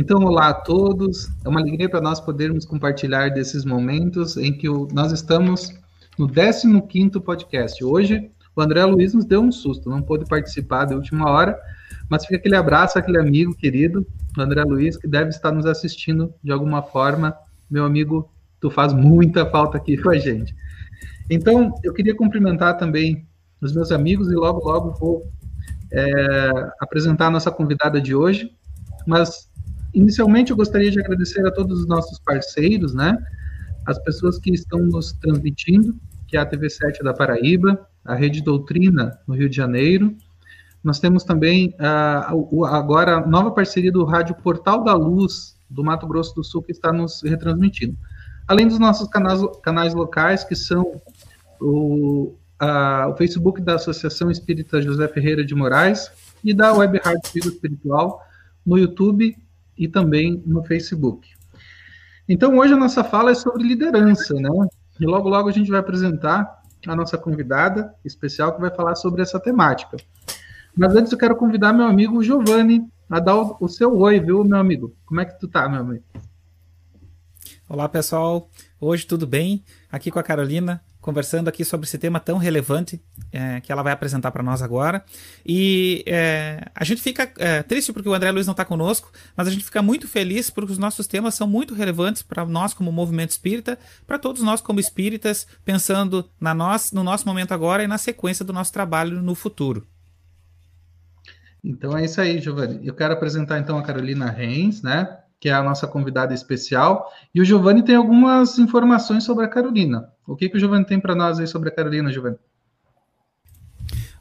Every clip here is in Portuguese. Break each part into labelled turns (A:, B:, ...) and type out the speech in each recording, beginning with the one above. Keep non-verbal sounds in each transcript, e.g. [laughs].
A: Então, olá a todos. É uma alegria para nós podermos compartilhar desses momentos em que nós estamos no 15º podcast. Hoje, o André Luiz nos deu um susto, não pôde participar da última hora, mas fica aquele abraço aquele amigo querido, o André Luiz, que deve estar nos assistindo de alguma forma. Meu amigo, tu faz muita falta aqui com a gente. Então, eu queria cumprimentar também os meus amigos e logo, logo vou é, apresentar a nossa convidada de hoje. Mas Inicialmente, eu gostaria de agradecer a todos os nossos parceiros, né? As pessoas que estão nos transmitindo, que é a TV7 da Paraíba, a Rede Doutrina no Rio de Janeiro. Nós temos também uh, agora a nova parceria do Rádio Portal da Luz do Mato Grosso do Sul, que está nos retransmitindo. Além dos nossos canais, canais locais, que são o, o Facebook da Associação Espírita José Ferreira de Moraes e da Web Rádio Vida Espiritual no YouTube e também no Facebook. Então, hoje a nossa fala é sobre liderança, né? E logo, logo a gente vai apresentar a nossa convidada especial que vai falar sobre essa temática. Mas antes eu quero convidar meu amigo Giovanni a dar o, seu oi, viu, meu amigo? Como é que tu tá, meu amigo?
B: Olá, pessoal. Hoje tudo bem? Aqui com a Carolina conversando aqui sobre esse tema tão relevante é, que ela vai apresentar para nós agora. E é, a gente fica é, triste porque o André Luiz não está conosco, mas a gente fica muito feliz porque os nossos temas são muito relevantes para nós como movimento espírita, para todos nós como espíritas, pensando na nós, no nosso momento agora e na sequência do nosso trabalho no futuro.
A: Então é isso aí, Giovanni. Eu quero apresentar então a Carolina Reis, né? Que é a nossa convidada especial. E o Giovanni tem algumas informações sobre a Carolina. O que, que o Giovanni tem para nós aí sobre a Carolina, Giovanni?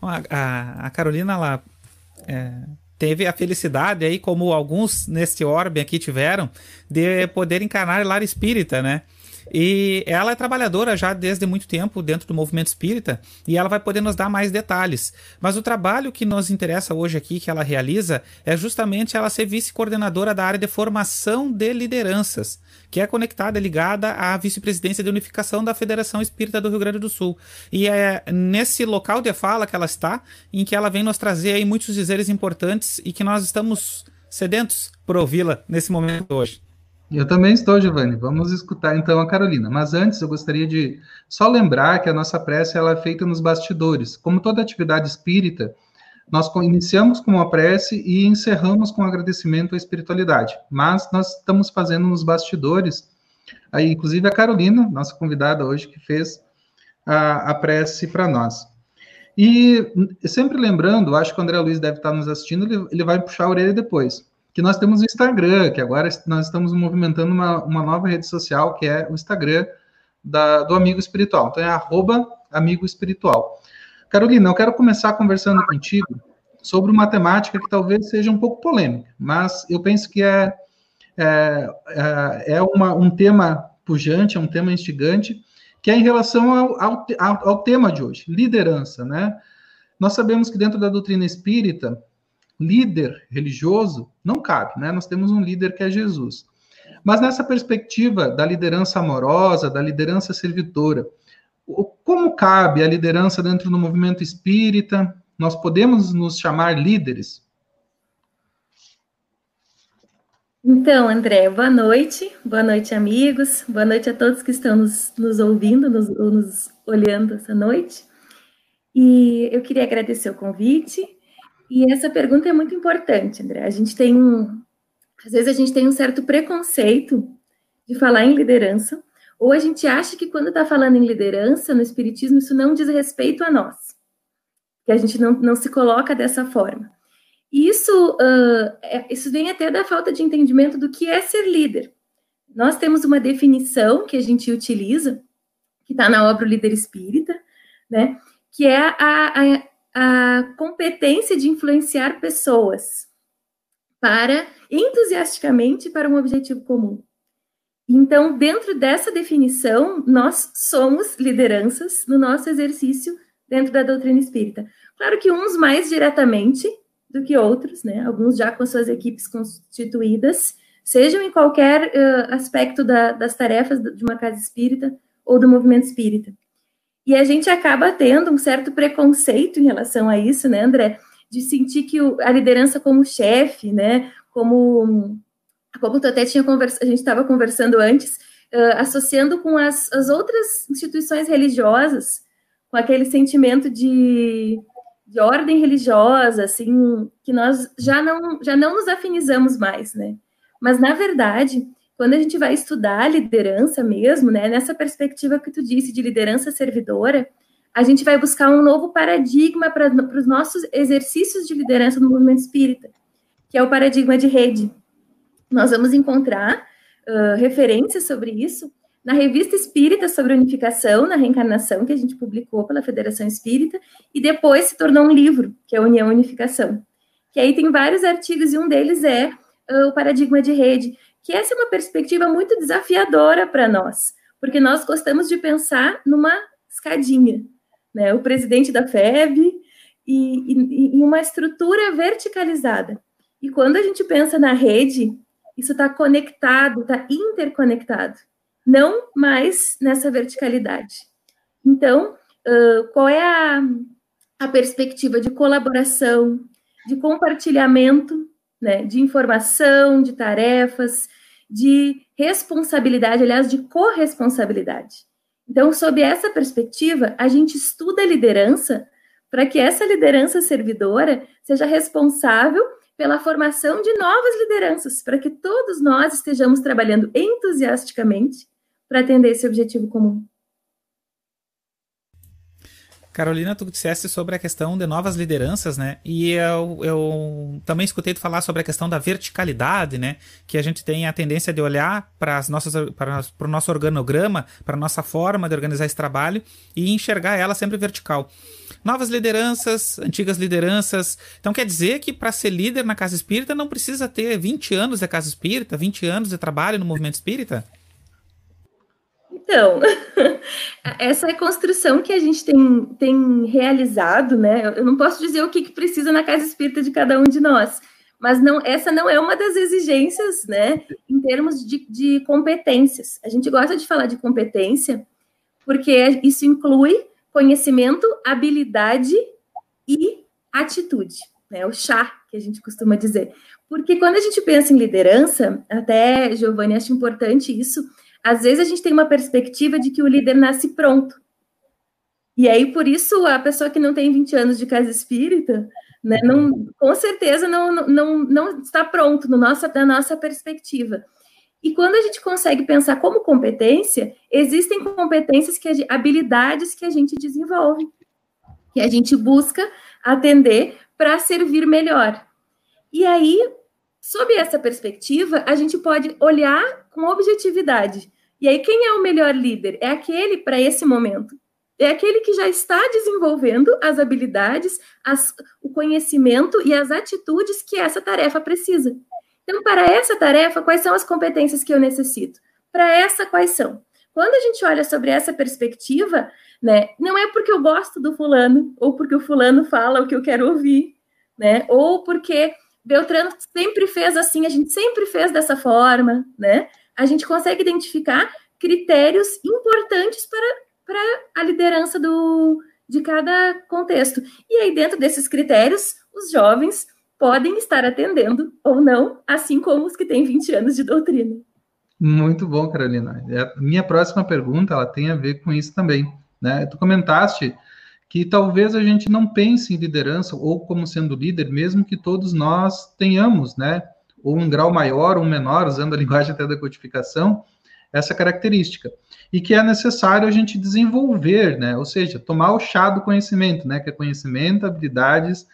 B: A, a, a Carolina, ela é, teve a felicidade aí, como alguns neste orbe aqui tiveram, de poder encarnar lar espírita, né? E ela é trabalhadora já desde muito tempo dentro do movimento espírita e ela vai poder nos dar mais detalhes. Mas o trabalho que nos interessa hoje aqui, que ela realiza, é justamente ela ser vice-coordenadora da área de formação de lideranças, que é conectada e ligada à vice-presidência de unificação da Federação Espírita do Rio Grande do Sul. E é nesse local de fala que ela está, em que ela vem nos trazer aí muitos dizeres importantes e que nós estamos sedentos por ouvi-la nesse momento hoje.
A: Eu também estou, Giovanni. Vamos escutar então a Carolina. Mas antes, eu gostaria de só lembrar que a nossa prece ela é feita nos bastidores. Como toda atividade espírita, nós iniciamos com uma prece e encerramos com um agradecimento à espiritualidade. Mas nós estamos fazendo nos bastidores. Aí, inclusive, a Carolina, nossa convidada hoje, que fez a, a prece para nós. E sempre lembrando, acho que o André Luiz deve estar nos assistindo, ele, ele vai puxar a orelha depois que nós temos o Instagram, que agora nós estamos movimentando uma, uma nova rede social, que é o Instagram da, do Amigo Espiritual. Então é arroba Amigo Espiritual. Carolina, eu quero começar conversando contigo sobre uma temática que talvez seja um pouco polêmica, mas eu penso que é, é, é, é uma, um tema pujante, é um tema instigante, que é em relação ao, ao, ao tema de hoje, liderança, né? Nós sabemos que dentro da doutrina espírita, líder religioso não cabe, né? Nós temos um líder que é Jesus. Mas nessa perspectiva da liderança amorosa, da liderança servidora, como cabe a liderança dentro do movimento espírita? Nós podemos nos chamar líderes?
C: Então, André, boa noite, boa noite, amigos, boa noite a todos que estão nos, nos ouvindo, nos, nos olhando essa noite. E eu queria agradecer o convite e essa pergunta é muito importante, André. A gente tem um. Às vezes a gente tem um certo preconceito de falar em liderança, ou a gente acha que quando está falando em liderança no Espiritismo, isso não diz respeito a nós, que a gente não, não se coloca dessa forma. Isso, uh, é, isso vem até da falta de entendimento do que é ser líder. Nós temos uma definição que a gente utiliza, que está na obra O Líder Espírita, né? Que é a, a, a competência de influenciar pessoas para entusiasticamente para um objetivo comum. Então, dentro dessa definição, nós somos lideranças no nosso exercício dentro da doutrina espírita. Claro que uns mais diretamente do que outros, né? Alguns já com suas equipes constituídas, sejam em qualquer uh, aspecto da, das tarefas de uma casa espírita ou do movimento espírita. E a gente acaba tendo um certo preconceito em relação a isso, né, André? De sentir que o, a liderança como chefe, né, como como tu até tinha conversado, a gente estava conversando antes, uh, associando com as, as outras instituições religiosas, com aquele sentimento de, de ordem religiosa, assim, que nós já não, já não nos afinizamos mais, né? Mas, na verdade, quando a gente vai estudar liderança mesmo, né, nessa perspectiva que tu disse de liderança servidora, a gente vai buscar um novo paradigma para os nossos exercícios de liderança no movimento espírita, que é o paradigma de rede. Nós vamos encontrar uh, referências sobre isso na revista Espírita sobre Unificação, na Reencarnação, que a gente publicou pela Federação Espírita, e depois se tornou um livro, que é União e Unificação. Que aí tem vários artigos, e um deles é uh, o paradigma de rede, que essa é uma perspectiva muito desafiadora para nós, porque nós gostamos de pensar numa escadinha, né? O presidente da FEB e, e, e uma estrutura verticalizada. E quando a gente pensa na rede, isso está conectado, está interconectado, não mais nessa verticalidade. Então, uh, qual é a, a perspectiva de colaboração, de compartilhamento, né, de informação, de tarefas, de responsabilidade, aliás, de corresponsabilidade. Então, sob essa perspectiva, a gente estuda a liderança para que essa liderança servidora seja responsável pela formação de novas lideranças, para que todos nós estejamos trabalhando entusiasticamente para atender esse objetivo comum.
B: Carolina, tu disseste sobre a questão de novas lideranças, né? E eu, eu também escutei tu falar sobre a questão da verticalidade, né? Que a gente tem a tendência de olhar para as nossas para, para o nosso organograma, para a nossa forma de organizar esse trabalho e enxergar ela sempre vertical novas lideranças, antigas lideranças. Então quer dizer que para ser líder na casa espírita não precisa ter 20 anos de casa espírita, 20 anos de trabalho no movimento espírita?
C: Então, [laughs] essa é construção que a gente tem, tem realizado, né? Eu não posso dizer o que, que precisa na casa espírita de cada um de nós, mas não, essa não é uma das exigências, né? Em termos de, de competências. A gente gosta de falar de competência, porque isso inclui conhecimento, habilidade e atitude, né? O chá que a gente costuma dizer. Porque quando a gente pensa em liderança, até Giovanni acho importante isso, às vezes a gente tem uma perspectiva de que o líder nasce pronto. E aí, por isso, a pessoa que não tem 20 anos de casa espírita, né, não, com certeza não, não, não está pronto no na nossa perspectiva. E quando a gente consegue pensar como competência, existem competências que habilidades que a gente desenvolve, que a gente busca atender para servir melhor. E aí, sob essa perspectiva, a gente pode olhar com objetividade. E aí, quem é o melhor líder? É aquele para esse momento. É aquele que já está desenvolvendo as habilidades, as, o conhecimento e as atitudes que essa tarefa precisa. Então, para essa tarefa, quais são as competências que eu necessito? Para essa, quais são? Quando a gente olha sobre essa perspectiva, né, não é porque eu gosto do fulano, ou porque o fulano fala o que eu quero ouvir, né, ou porque Beltrano sempre fez assim, a gente sempre fez dessa forma, né? A gente consegue identificar critérios importantes para, para a liderança do, de cada contexto. E aí, dentro desses critérios, os jovens podem estar atendendo ou não, assim como os que têm 20 anos de doutrina.
A: Muito bom, Carolina. A é, minha próxima pergunta ela tem a ver com isso também. Né? Tu comentaste que talvez a gente não pense em liderança ou como sendo líder, mesmo que todos nós tenhamos, né? Ou um grau maior ou menor, usando a [laughs] linguagem até da codificação, essa característica. E que é necessário a gente desenvolver, né? Ou seja, tomar o chá do conhecimento, né? Que é conhecimento, habilidades,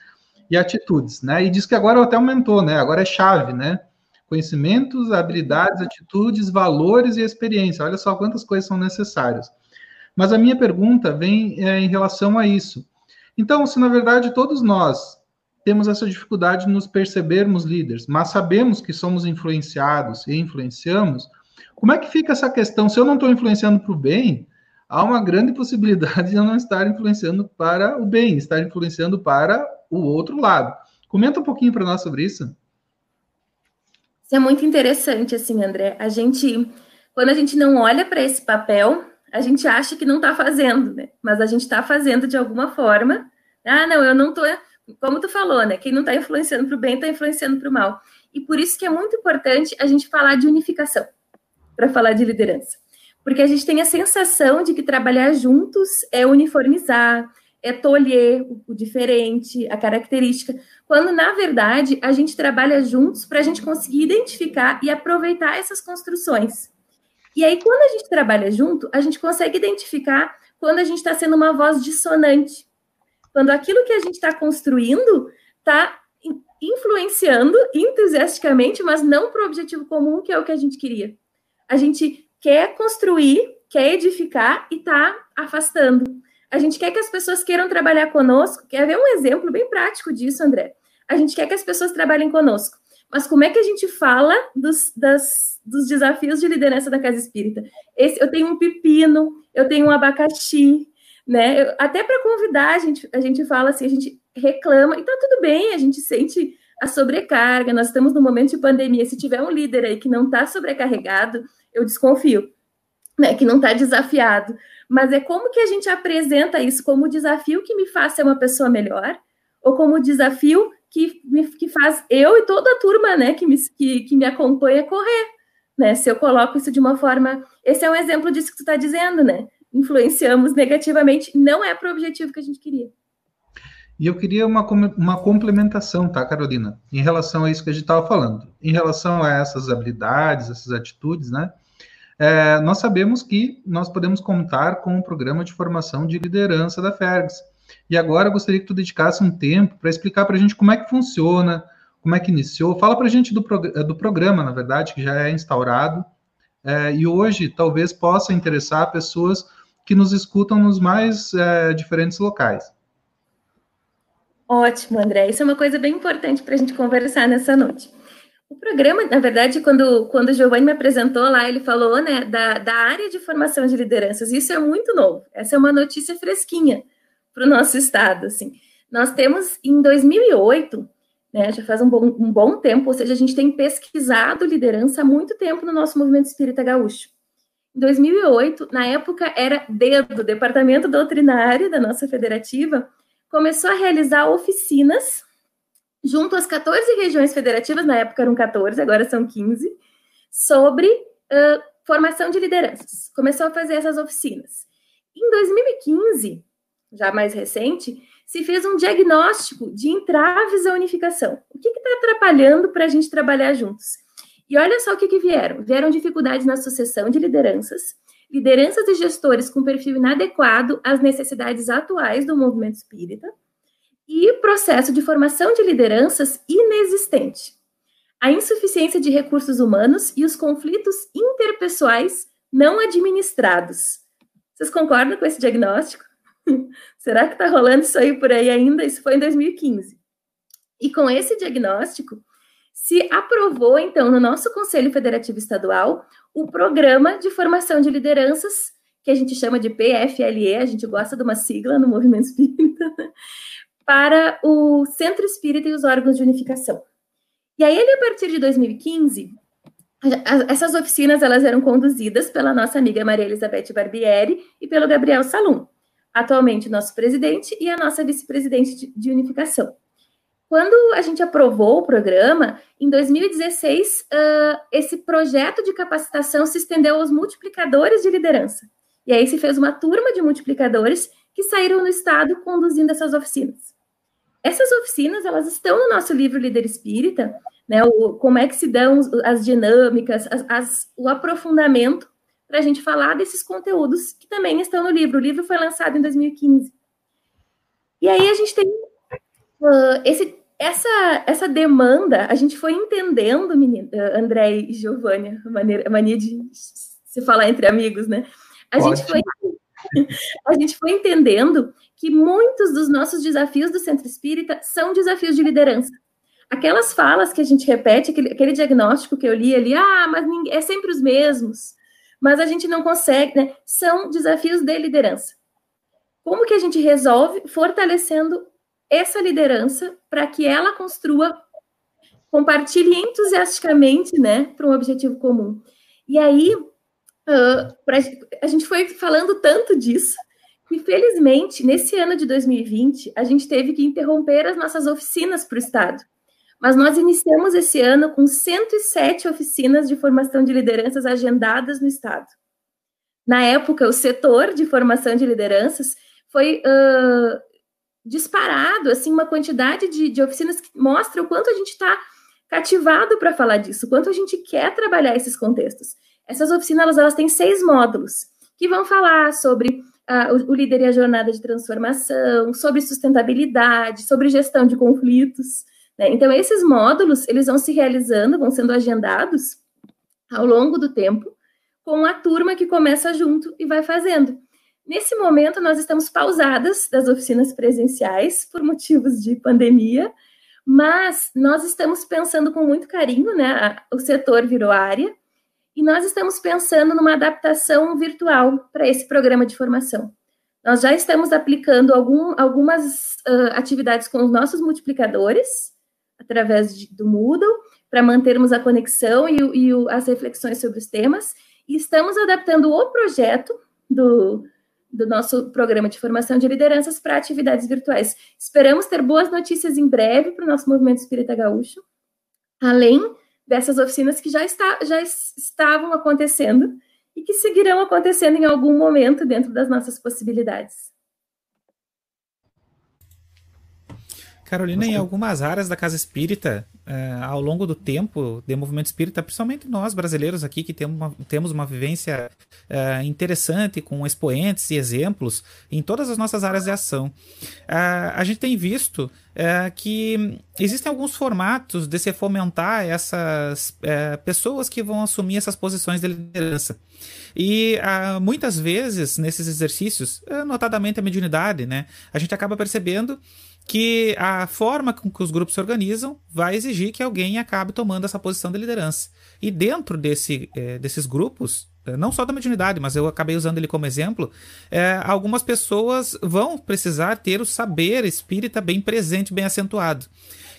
A: e atitudes, né? E diz que agora até aumentou, né? Agora é chave, né? Conhecimentos, habilidades, atitudes, valores e experiência. Olha só quantas coisas são necessárias. Mas a minha pergunta vem é, em relação a isso. Então, se na verdade todos nós temos essa dificuldade de nos percebermos líderes, mas sabemos que somos influenciados e influenciamos, como é que fica essa questão? Se eu não estou influenciando para o bem, há uma grande possibilidade de eu não estar influenciando para o bem, estar influenciando para o outro lado. Comenta um pouquinho para nós sobre isso.
C: Isso é muito interessante, assim, André. A gente, quando a gente não olha para esse papel, a gente acha que não está fazendo, né? Mas a gente está fazendo de alguma forma. Ah, não, eu não estou. Como tu falou, né? Quem não está influenciando para o bem está influenciando para o mal. E por isso que é muito importante a gente falar de unificação, para falar de liderança. Porque a gente tem a sensação de que trabalhar juntos é uniformizar, é tolher o diferente, a característica, quando na verdade a gente trabalha juntos para a gente conseguir identificar e aproveitar essas construções. E aí, quando a gente trabalha junto, a gente consegue identificar quando a gente está sendo uma voz dissonante. Quando aquilo que a gente está construindo está influenciando entusiasticamente, mas não para o objetivo comum, que é o que a gente queria. A gente quer construir, quer edificar e está afastando. A gente quer que as pessoas queiram trabalhar conosco. Quer ver um exemplo bem prático disso, André? A gente quer que as pessoas trabalhem conosco. Mas como é que a gente fala dos, das, dos desafios de liderança da Casa Espírita? Esse, eu tenho um pepino, eu tenho um abacaxi, né? Eu, até para convidar, a gente, a gente fala assim, a gente reclama, e tá tudo bem, a gente sente a sobrecarga, nós estamos num momento de pandemia. Se tiver um líder aí que não está sobrecarregado, eu desconfio, né? Que não está desafiado mas é como que a gente apresenta isso como desafio que me faz ser uma pessoa melhor, ou como desafio que, me, que faz eu e toda a turma, né, que me, que, que me acompanha correr, né, se eu coloco isso de uma forma, esse é um exemplo disso que tu está dizendo, né, influenciamos negativamente, não é para o objetivo que a gente queria.
A: E eu queria uma, uma complementação, tá, Carolina, em relação a isso que a gente estava falando, em relação a essas habilidades, essas atitudes, né, é, nós sabemos que nós podemos contar com o programa de formação de liderança da Fergs. E agora eu gostaria que tu dedicasse um tempo para explicar para a gente como é que funciona, como é que iniciou. Fala para a gente do, prog do programa, na verdade, que já é instaurado. É, e hoje talvez possa interessar pessoas que nos escutam nos mais é, diferentes locais.
C: Ótimo, André. Isso é uma coisa bem importante para a gente conversar nessa noite. O programa, na verdade, quando, quando o Giovanni me apresentou lá, ele falou né, da, da área de formação de lideranças. Isso é muito novo. Essa é uma notícia fresquinha para o nosso estado. Assim. Nós temos, em 2008, né, já faz um bom, um bom tempo, ou seja, a gente tem pesquisado liderança há muito tempo no nosso movimento espírita gaúcho. Em 2008, na época era DEDO, Departamento Doutrinário da nossa federativa, começou a realizar oficinas junto às 14 regiões federativas, na época eram 14, agora são 15, sobre uh, formação de lideranças. Começou a fazer essas oficinas. Em 2015, já mais recente, se fez um diagnóstico de entraves à unificação. O que está atrapalhando para a gente trabalhar juntos? E olha só o que, que vieram. Vieram dificuldades na sucessão de lideranças, lideranças e gestores com perfil inadequado às necessidades atuais do movimento espírita, e processo de formação de lideranças inexistente, a insuficiência de recursos humanos e os conflitos interpessoais não administrados. Vocês concordam com esse diagnóstico? [laughs] Será que está rolando isso aí por aí ainda? Isso foi em 2015. E com esse diagnóstico, se aprovou, então, no nosso Conselho Federativo Estadual, o Programa de Formação de Lideranças, que a gente chama de PFLE, a gente gosta de uma sigla no movimento espírita, [laughs] para o Centro Espírita e os órgãos de unificação. E aí, ele, a partir de 2015, essas oficinas elas eram conduzidas pela nossa amiga Maria Elizabeth Barbieri e pelo Gabriel Salum, atualmente nosso presidente e a nossa vice-presidente de unificação. Quando a gente aprovou o programa, em 2016, uh, esse projeto de capacitação se estendeu aos multiplicadores de liderança. E aí se fez uma turma de multiplicadores que saíram no estado conduzindo essas oficinas. Essas oficinas, elas estão no nosso livro Líder Espírita, né? O, como é que se dão as dinâmicas, as, as, o aprofundamento para a gente falar desses conteúdos que também estão no livro. O livro foi lançado em 2015. E aí a gente tem uh, esse, essa, essa demanda, a gente foi entendendo, menino, uh, André e Giovanni, a, maneira, a mania de se falar entre amigos, né? A gente foi [laughs] a gente foi entendendo que muitos dos nossos desafios do centro espírita são desafios de liderança. Aquelas falas que a gente repete, aquele, aquele diagnóstico que eu li ali, ah, mas ninguém, é sempre os mesmos, mas a gente não consegue, né? São desafios de liderança. Como que a gente resolve fortalecendo essa liderança para que ela construa, compartilhe entusiasticamente, né, para um objetivo comum? E aí, uh, pra, a gente foi falando tanto disso Infelizmente, nesse ano de 2020, a gente teve que interromper as nossas oficinas para o Estado, mas nós iniciamos esse ano com 107 oficinas de formação de lideranças agendadas no Estado. Na época, o setor de formação de lideranças foi uh, disparado, assim, uma quantidade de, de oficinas que mostra o quanto a gente está cativado para falar disso, o quanto a gente quer trabalhar esses contextos. Essas oficinas, elas, elas têm seis módulos que vão falar sobre uh, o, o líder e a jornada de transformação, sobre sustentabilidade, sobre gestão de conflitos. Né? Então, esses módulos, eles vão se realizando, vão sendo agendados ao longo do tempo, com a turma que começa junto e vai fazendo. Nesse momento, nós estamos pausadas das oficinas presenciais por motivos de pandemia, mas nós estamos pensando com muito carinho, né? O setor virou área, e nós estamos pensando numa adaptação virtual para esse programa de formação. Nós já estamos aplicando algum, algumas uh, atividades com os nossos multiplicadores, através de, do Moodle, para mantermos a conexão e, e o, as reflexões sobre os temas, e estamos adaptando o projeto do, do nosso programa de formação de lideranças para atividades virtuais. Esperamos ter boas notícias em breve para o nosso movimento espírita gaúcho, além dessas oficinas que já, está, já estavam acontecendo e que seguirão acontecendo em algum momento dentro das nossas possibilidades.
B: Carolina, em algumas áreas da casa espírita, uh, ao longo do tempo de movimento espírita, principalmente nós brasileiros aqui que temos uma, temos uma vivência uh, interessante com expoentes e exemplos em todas as nossas áreas de ação, uh, a gente tem visto que existem alguns formatos de se fomentar essas pessoas que vão assumir essas posições de liderança. E muitas vezes, nesses exercícios, notadamente a mediunidade, né, a gente acaba percebendo que a forma com que os grupos se organizam vai exigir que alguém acabe tomando essa posição de liderança. E dentro desse, é, desses grupos, é, não só da mediunidade, mas eu acabei usando ele como exemplo, é, algumas pessoas vão precisar ter o saber espírita bem presente, bem acentuado.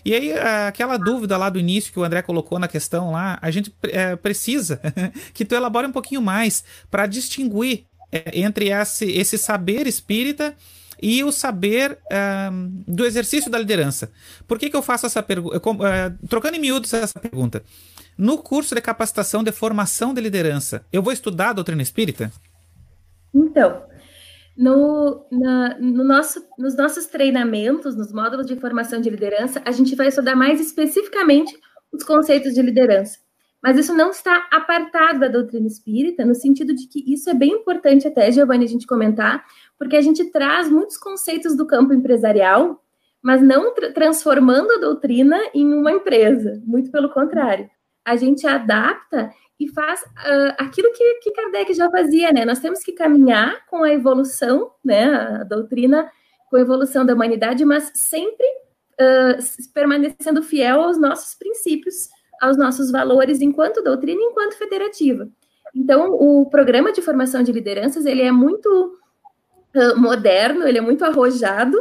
B: E aí, aquela dúvida lá do início que o André colocou na questão lá, a gente é, precisa [laughs] que tu elabore um pouquinho mais para distinguir entre esse, esse saber espírita e o saber uh, do exercício da liderança. Por que, que eu faço essa pergunta? Uh, trocando em miúdos essa pergunta. No curso de capacitação de formação de liderança, eu vou estudar a doutrina espírita?
C: Então, no, na, no nosso, nos nossos treinamentos, nos módulos de formação de liderança, a gente vai estudar mais especificamente os conceitos de liderança. Mas isso não está apartado da doutrina espírita, no sentido de que isso é bem importante até, Giovanni, a gente comentar, porque a gente traz muitos conceitos do campo empresarial, mas não tra transformando a doutrina em uma empresa, muito pelo contrário. A gente adapta e faz uh, aquilo que, que Kardec já fazia, né? Nós temos que caminhar com a evolução, né? A doutrina com a evolução da humanidade, mas sempre uh, permanecendo fiel aos nossos princípios, aos nossos valores enquanto doutrina, enquanto federativa. Então, o programa de formação de lideranças ele é muito moderno, ele é muito arrojado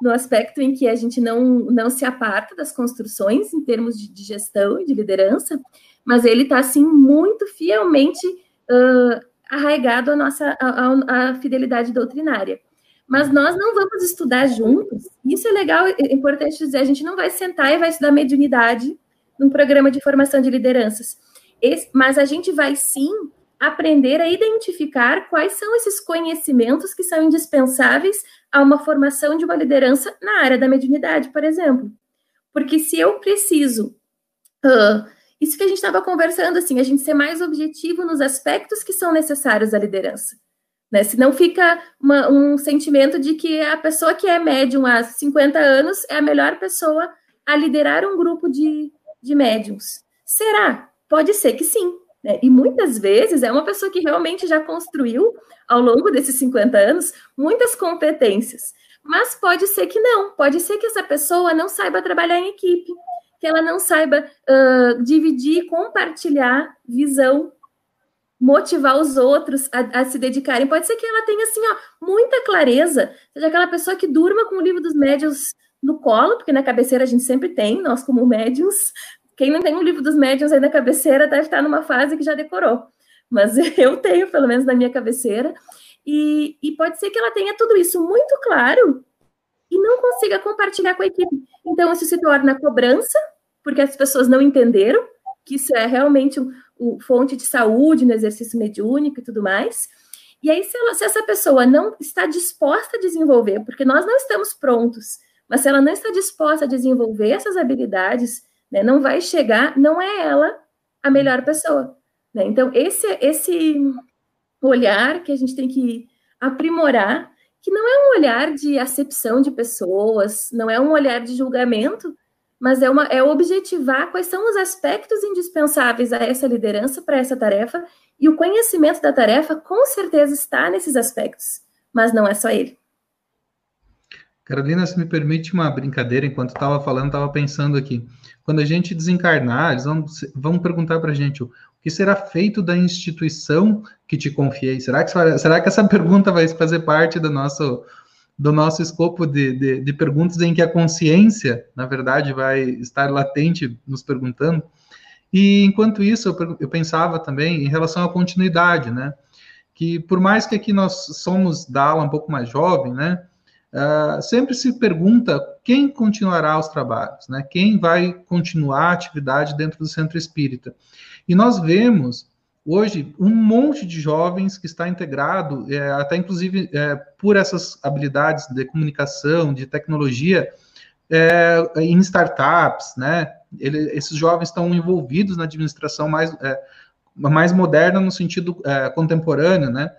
C: no aspecto em que a gente não, não se aparta das construções em termos de, de gestão e de liderança, mas ele está, assim, muito fielmente uh, arraigado à nossa à, à fidelidade doutrinária. Mas nós não vamos estudar juntos, isso é legal, é importante dizer, a gente não vai sentar e vai estudar mediunidade num programa de formação de lideranças. Esse, mas a gente vai sim aprender a identificar quais são esses conhecimentos que são indispensáveis a uma formação de uma liderança na área da mediunidade, por exemplo. Porque se eu preciso. Uh, isso que a gente estava conversando, assim, a gente ser mais objetivo nos aspectos que são necessários à liderança. Né? não fica uma, um sentimento de que a pessoa que é médium há 50 anos é a melhor pessoa a liderar um grupo de, de médiums. Será? Pode ser que sim, né? E muitas vezes é uma pessoa que realmente já construiu, ao longo desses 50 anos, muitas competências. Mas pode ser que não, pode ser que essa pessoa não saiba trabalhar em equipe, que ela não saiba uh, dividir, compartilhar visão, motivar os outros a, a, se dedicarem. Pode ser que ela tenha assim, ó, muita clareza, seja aquela pessoa que durma com o livro dos médios no colo, porque na cabeceira a gente sempre tem, nós como médios, quem não tem um livro dos médiuns aí na cabeceira deve estar numa fase que já decorou. Mas [laughs] eu tenho, pelo menos na minha cabeceira. E, e pode ser que ela tenha tudo isso muito claro e não consiga compartilhar com a equipe. Então, isso se torna cobrança porque as pessoas não entenderam que isso é realmente o, o fonte de saúde no exercício mediúnico e tudo mais. E aí, se, ela, se essa pessoa não está disposta a desenvolver, porque nós não estamos prontos, mas se ela não está disposta a desenvolver essas habilidades, né, não vai chegar, não é ela a melhor pessoa. Né? Então, esse, esse olhar que a gente tem que aprimorar, que não é um olhar de acepção de pessoas, não é um olhar de julgamento, mas é, uma, é objetivar quais são os aspectos indispensáveis a essa liderança para essa tarefa, e o conhecimento da tarefa com certeza está nesses aspectos, mas não é só ele.
A: Carolina, se me permite uma brincadeira, enquanto estava falando, estava pensando aqui. Quando a gente desencarnar, eles vão, vão perguntar para a gente o que será feito da instituição que te confiei. Será que, será que essa [laughs] pergunta vai fazer parte do nosso, do nosso escopo de, de, de perguntas em que a consciência, na verdade, vai estar latente nos perguntando? E enquanto isso, eu, eu pensava também em relação à continuidade, né? Que por mais que aqui nós somos da ala um pouco mais jovem, né? Uh, sempre se pergunta quem continuará os trabalhos, né? Quem vai continuar a atividade dentro do centro espírita. E nós vemos hoje um monte de jovens que está integrado, é, até inclusive é, por essas habilidades de comunicação, de tecnologia, é, em startups, né? Ele, esses jovens estão envolvidos na administração mais, é, mais moderna no sentido é, contemporâneo, né?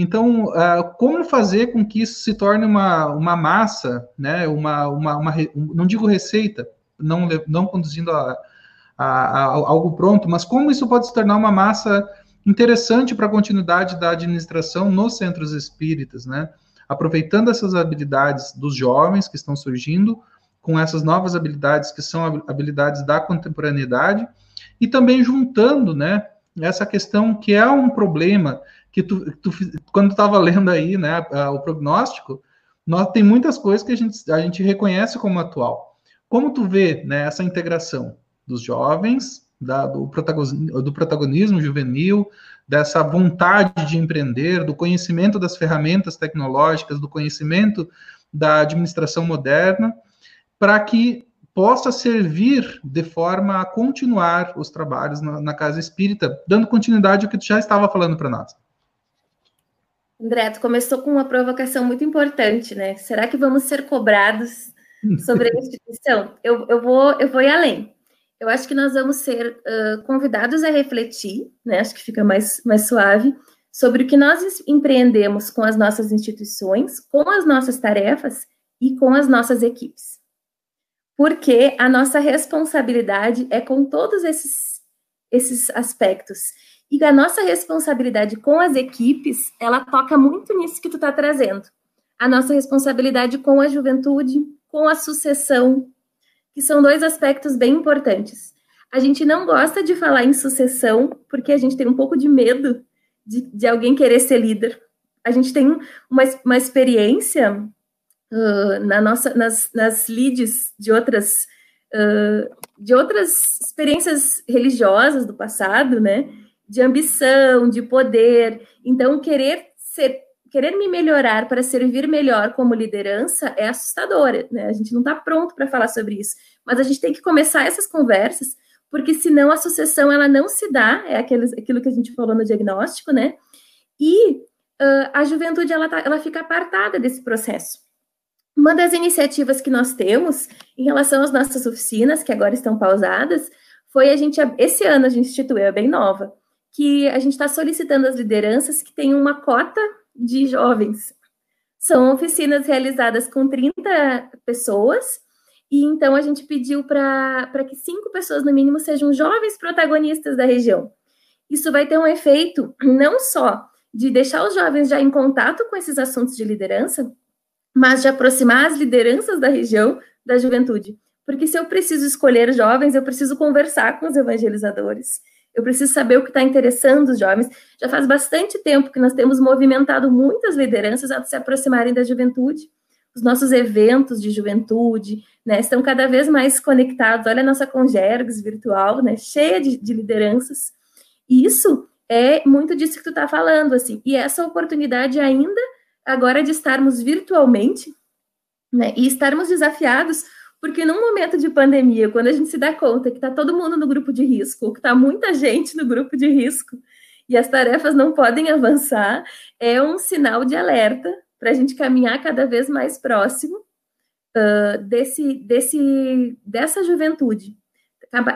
A: Então, uh, como fazer com que isso se torne uma, uma massa, né? uma, uma, uma não digo receita, não, não conduzindo a, a, a, algo pronto, mas como isso pode se tornar uma massa interessante para a continuidade da administração nos centros espíritas, né? aproveitando essas habilidades dos jovens que estão surgindo, com essas novas habilidades que são habilidades da contemporaneidade, e também juntando né, essa questão que é um problema que tu, tu quando estava lendo aí, né, o prognóstico, nós, tem muitas coisas que a gente, a gente reconhece como atual. Como tu vê né, essa integração dos jovens, da, do, protagonismo, do protagonismo juvenil, dessa vontade de empreender, do conhecimento das ferramentas tecnológicas, do conhecimento da administração moderna, para que possa servir de forma a continuar os trabalhos na, na casa espírita, dando continuidade ao que tu já estava falando para nós.
C: André, tu começou com uma provocação muito importante, né? Será que vamos ser cobrados sobre a [laughs] instituição? Eu, eu, vou, eu vou ir além. Eu acho que nós vamos ser uh, convidados a refletir, né? Acho que fica mais, mais suave, sobre o que nós empreendemos com as nossas instituições, com as nossas tarefas e com as nossas equipes. Porque a nossa responsabilidade é com todos esses, esses aspectos. E a nossa responsabilidade com as equipes, ela toca muito nisso que tu está trazendo. A nossa responsabilidade com a juventude, com a sucessão, que são dois aspectos bem importantes. A gente não gosta de falar em sucessão, porque a gente tem um pouco de medo de, de alguém querer ser líder. A gente tem uma, uma experiência uh, na nossa, nas, nas leads de outras, uh, de outras experiências religiosas do passado, né? De ambição, de poder. Então, querer ser, querer me melhorar para servir melhor como liderança é assustadora, né? A gente não está pronto para falar sobre isso, mas a gente tem que começar essas conversas, porque senão a sucessão ela não se dá, é aquilo, aquilo que a gente falou no diagnóstico, né? E uh, a juventude ela, tá, ela fica apartada desse processo. Uma das iniciativas que nós temos em relação às nossas oficinas, que agora estão pausadas, foi a gente, esse ano a gente instituiu, é bem nova, que a gente está solicitando às lideranças que tenham uma cota de jovens. São oficinas realizadas com 30 pessoas, e então a gente pediu para que cinco pessoas, no mínimo, sejam jovens protagonistas da região. Isso vai ter um efeito não só de deixar os jovens já em contato com esses assuntos de liderança, mas de aproximar as lideranças da região da juventude. Porque se eu preciso escolher jovens, eu preciso conversar com os evangelizadores eu preciso saber o que está interessando os jovens. Já faz bastante tempo que nós temos movimentado muitas lideranças a se aproximarem da juventude. Os nossos eventos de juventude né, estão cada vez mais conectados. Olha a nossa Congergs virtual, né, cheia de, de lideranças. E isso é muito disso que tu está falando, assim. E essa oportunidade ainda agora de estarmos virtualmente né, e estarmos desafiados Porque num momento de pandemia, quando a gente se dá conta que está todo mundo no grupo de risco, que está muita gente no grupo de risco, e as tarefas não podem avançar, é um sinal de alerta para a gente caminhar cada vez mais próximo uh, desse, desse, dessa juventude.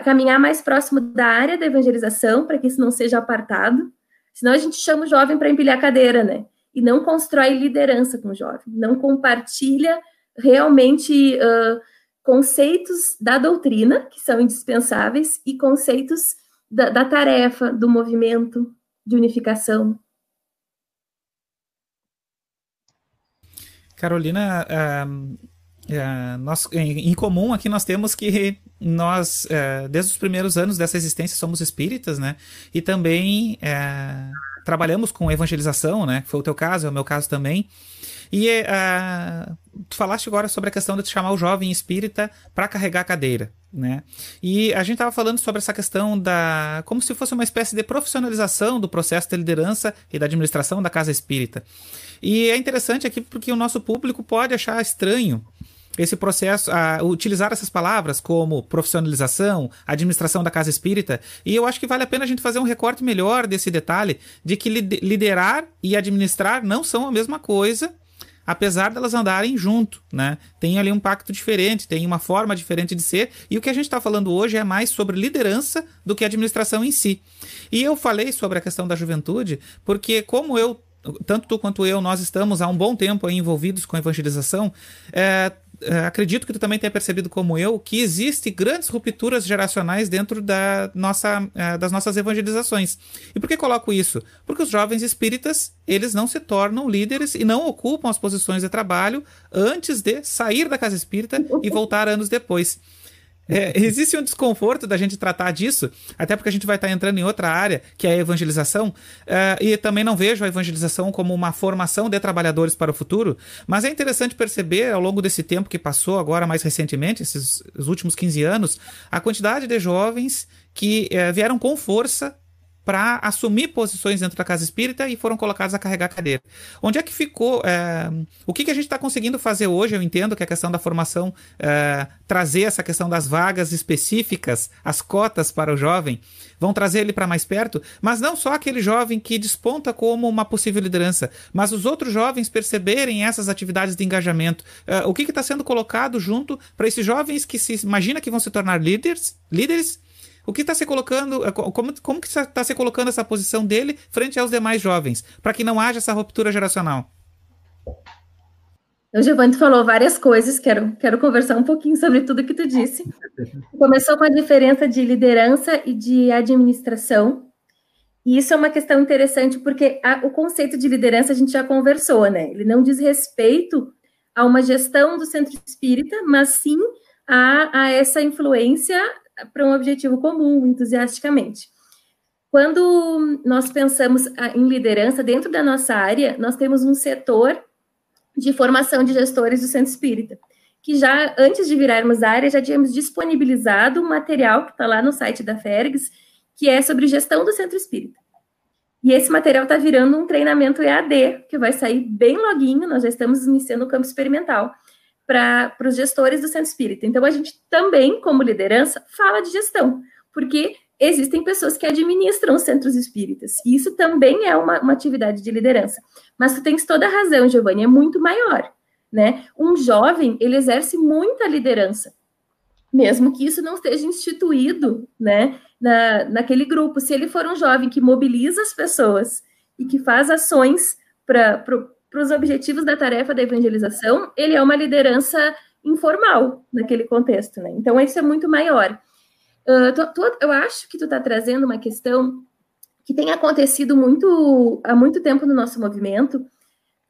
C: Caminhar mais próximo da área da evangelização, para que isso não seja apartado. Senão a gente chama o jovem para empilhar cadeira, né? E não constrói liderança com o jovem, não compartilha realmente uh, conceitos da doutrina, que são indispensáveis, e conceitos da, da tarefa, do movimento de unificação.
B: Carolina, uh, uh, nós, em, em, comum aqui nós temos que nós, uh, desde os primeiros anos dessa existência, somos espíritas, né? E também trabalhamos com evangelização, né? Foi o teu caso, é o meu caso também. E uh, tu falaste agora sobre a questão de chamar o jovem espírita para carregar a cadeira, né? E a gente estava falando sobre essa questão da como se fosse uma espécie de profissionalização do processo de liderança e da administração da casa espírita. E é interessante aqui porque o nosso público pode achar estranho esse processo, a, utilizar essas palavras como profissionalização, administração da casa espírita, e eu acho que vale a pena a gente fazer um recorte melhor desse detalhe de que liderar e administrar não são a mesma coisa apesar delas andarem junto, né? Tem ali um pacto diferente, tem uma forma diferente de ser, e o que a gente está falando hoje é mais sobre liderança do que administração em si. E eu falei sobre a questão da juventude, porque como eu tanto tu quanto eu, nós estamos há um bom tempo envolvidos com a evangelização, é, acredito que tu também tenha percebido como eu que existem grandes rupturas geracionais dentro da nossa, é, das nossas evangelizações. E por que coloco isso? Porque os jovens espíritas eles não se tornam líderes e não ocupam as posições de trabalho antes de sair da casa espírita e voltar anos depois. É, existe um desconforto da gente tratar disso, até porque a gente vai estar entrando em outra área, que é a evangelização, é, e também não vejo a evangelização como uma formação de trabalhadores para o futuro, mas é interessante perceber ao longo desse tempo que passou, agora mais recentemente, esses últimos 15 anos, a quantidade de jovens que é, vieram com força para assumir posições dentro da casa espírita e foram colocados a carregar cadeira. Onde é que ficou? É, o que, que a gente está conseguindo fazer hoje? Eu entendo que a questão da formação, é, trazer essa questão das vagas específicas, as cotas para o jovem, vão trazer ele para mais perto, mas não só aquele jovem que desponta como uma possível liderança, mas os outros jovens perceberem essas atividades de engajamento. É, o que está sendo colocado junto para esses jovens que se imagina que vão se tornar líderes, líderes o que está se colocando, como, como que está se colocando essa posição dele frente aos demais jovens, para que não haja essa ruptura geracional?
C: O Giovanni falou várias coisas, quero, quero conversar um pouquinho sobre tudo que tu disse. Começou com a diferença de liderança e de administração. E isso é uma questão interessante, porque a, o conceito de liderança a gente já conversou, né? Ele não diz respeito a uma gestão do centro espírita, mas sim a, a essa influência para um objetivo comum, entusiasticamente. Quando nós pensamos ah, em liderança dentro da nossa área, nós temos um setor de formação de gestores do Centro Espírita, que já antes de virarmos área, já tínhamos disponibilizado um material que está lá no site da Fergs, que é sobre gestão do Centro Espírita. E esse material está virando um treinamento EAD, que vai sair bem loguinho, nós já estamos iniciando o campo experimental para os gestores do centro espírita. Então, a gente também, como liderança, fala de gestão, porque existem pessoas que administram os centros espíritas, e isso também é uma, uma atividade de liderança. Mas tu tens toda a razão, Giovanni, é muito maior. Né? Um jovem, ele exerce muita liderança, mesmo que isso não esteja instituído né, na, naquele grupo. Se ele for um jovem que mobiliza as pessoas e que faz ações para para os objetivos da tarefa da evangelização, ele é uma liderança informal naquele contexto, né? Então, isso é muito maior. Uh, eu acho que tu está trazendo uma questão que tem acontecido muito há muito tempo no nosso movimento,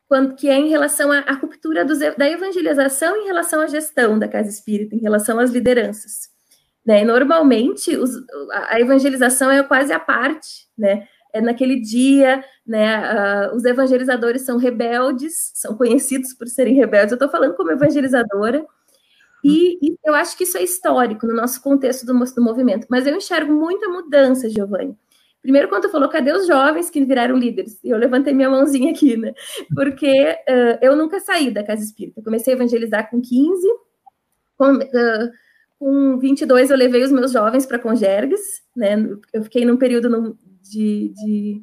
C: quando, que é em relação à, à ruptura dos, da evangelização em relação à gestão da casa espírita, em relação às lideranças. Né? Normalmente, os, a evangelização é quase a parte, né? É naquele dia, né? Uh, os evangelizadores são rebeldes, são conhecidos por serem rebeldes. Eu estou falando como evangelizadora. E, e, eu acho que isso é histórico no nosso contexto do, do movimento. Mas eu enxergo muita mudança, Giovanni. Primeiro, quando tu falou, cadê os jovens que viraram líderes? Eu levantei minha mãozinha aqui, né? Porque uh, eu nunca saí da casa espírita. comecei a evangelizar com 15, Com, uh, com 22, eu levei os meus jovens para Congergues, né? Eu fiquei num período no, de, de,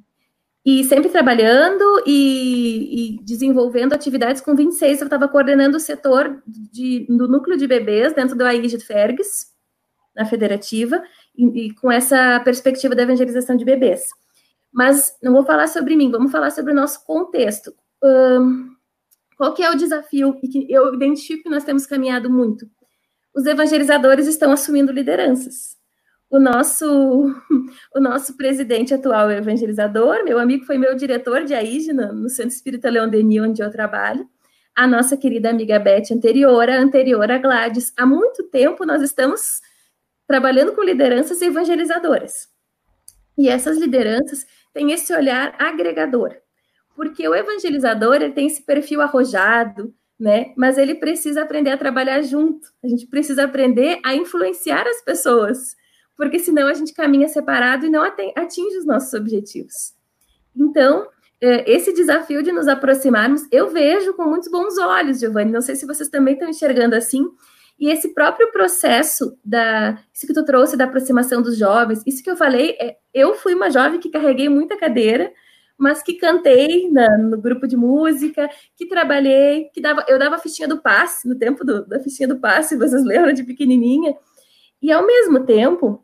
C: E sempre trabalhando e, e, desenvolvendo atividades. Com 26, eu estava coordenando o setor de, do núcleo de bebês dentro do AIG de Fergues, na federativa, e, e com essa perspectiva da evangelização de bebês. Mas não vou falar sobre mim, vamos falar sobre o nosso contexto. Um, qual que é o desafio e que eu identifico que nós temos caminhado muito? Os evangelizadores estão assumindo lideranças. O nosso, [laughs] o nosso presidente atual é evangelizador, meu amigo foi meu diretor de AIG no, no Centro Espírita Leão Denis, onde eu trabalho. A nossa querida amiga Beth anterior, a anterior a Gladys. Há muito tempo nós estamos trabalhando com lideranças evangelizadoras. E essas lideranças têm esse olhar agregador porque o evangelizador ele tem esse perfil arrojado, né? Mas ele precisa aprender a trabalhar junto. A gente precisa aprender a influenciar as pessoas, porque senão a gente caminha separado e não atinge os nossos objetivos. Então, é, esse desafio de nos aproximarmos, eu vejo com muitos bons olhos, Giovanni. Não sei se vocês também estão enxergando assim. E esse próprio processo da, isso que tu trouxe da aproximação dos jovens, isso que eu falei, é, eu fui uma jovem que carreguei muita cadeira, mas que cantei na, no grupo de música, que trabalhei, que dava, eu dava a fichinha do passe, no tempo do, da fichinha do passe, [laughs] vocês lembram de pequenininha? E ao mesmo tempo,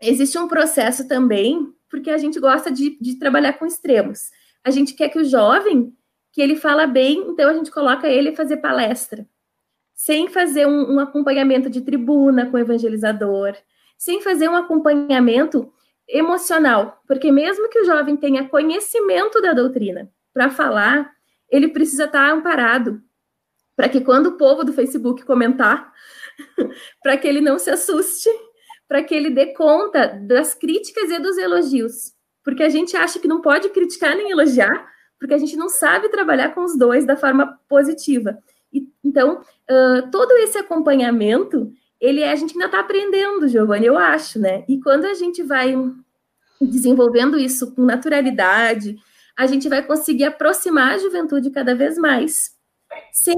C: existe um processo também, porque a gente gosta de, de trabalhar com extremos. A gente quer que o jovem, que ele fala bem, então a gente coloca ele fazer palestra, sem fazer um, um acompanhamento de tribuna com o evangelizador, sem fazer um acompanhamento emocional, porque mesmo que o jovem tenha conhecimento da doutrina para falar, ele precisa estar amparado para que quando o povo do Facebook comentar, [laughs] para que ele não se assuste, para que ele dê conta das críticas e dos elogios, porque a gente acha que não pode criticar nem elogiar, porque a gente não sabe trabalhar com os dois da forma positiva. E, então, uh, todo esse acompanhamento ele é, a gente ainda está aprendendo, Giovanni, eu acho, né? E quando a gente vai desenvolvendo isso com naturalidade, a gente vai conseguir aproximar a juventude cada vez mais, sem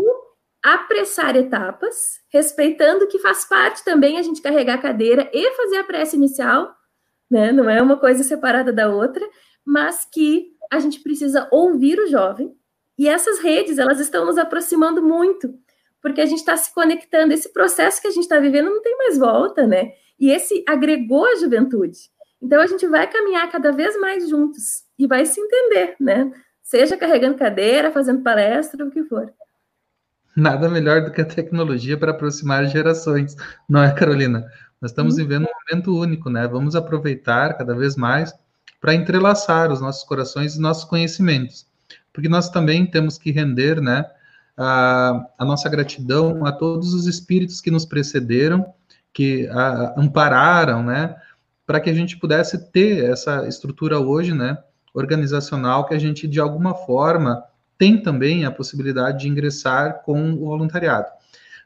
C: apressar etapas, respeitando que faz parte também a gente carregar a cadeira e fazer a prece inicial, né? Não é uma coisa separada da outra, mas que a gente precisa ouvir o jovem. E essas redes, elas estão nos aproximando muito porque a gente está se conectando. Esse processo que a gente está vivendo não tem mais volta, né? E esse agregou a juventude. Então a gente vai caminhar cada vez mais juntos e vai se entender, né? Seja carregando cadeira, fazendo palestra, o que for.
A: Nada melhor do que a tecnologia para aproximar gerações, não é, Carolina? Nós estamos uhum. vivendo um momento único, né? Vamos aproveitar cada vez mais para entrelaçar os nossos corações e nossos conhecimentos, porque nós também temos que render, né? a, a nossa gratidão a todos os espíritos que nos precederam, que a, ampararam, né, para que a gente pudesse ter essa estrutura hoje, né, organizacional, que a gente, de alguma forma, tem também a possibilidade de ingressar com o voluntariado.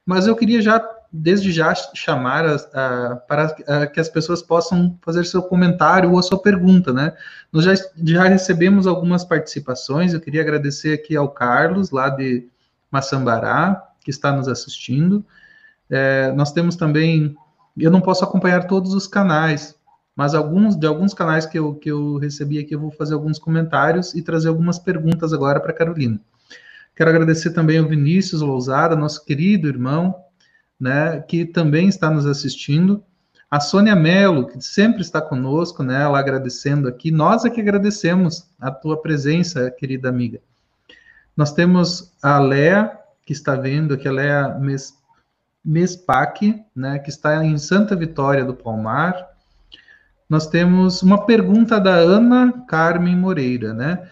A: Mas eu queria já, desde já, chamar a, a, para a, que as pessoas possam fazer seu comentário ou a sua pergunta, né? Nós já, já recebemos algumas participações, eu queria agradecer aqui ao Carlos, lá de Maçambará, que está nos assistindo. É, nós temos também, eu não posso acompanhar todos os canais, mas alguns de alguns canais que eu, que eu recebi aqui, eu vou fazer alguns comentários e trazer algumas perguntas agora para Carolina. Quero agradecer também ao Vinícius Lousada, nosso querido irmão, né, que também está nos assistindo. A Sônia Mello, que sempre está conosco, né, ela agradecendo aqui. Nós é que agradecemos a tua presença, querida amiga. Nós temos a Lea, que está vendo aqui, a Lea Mes, Mespac, né, que está em Santa Vitória do Palmar. Nós temos uma pergunta da Ana Carmen Moreira, né?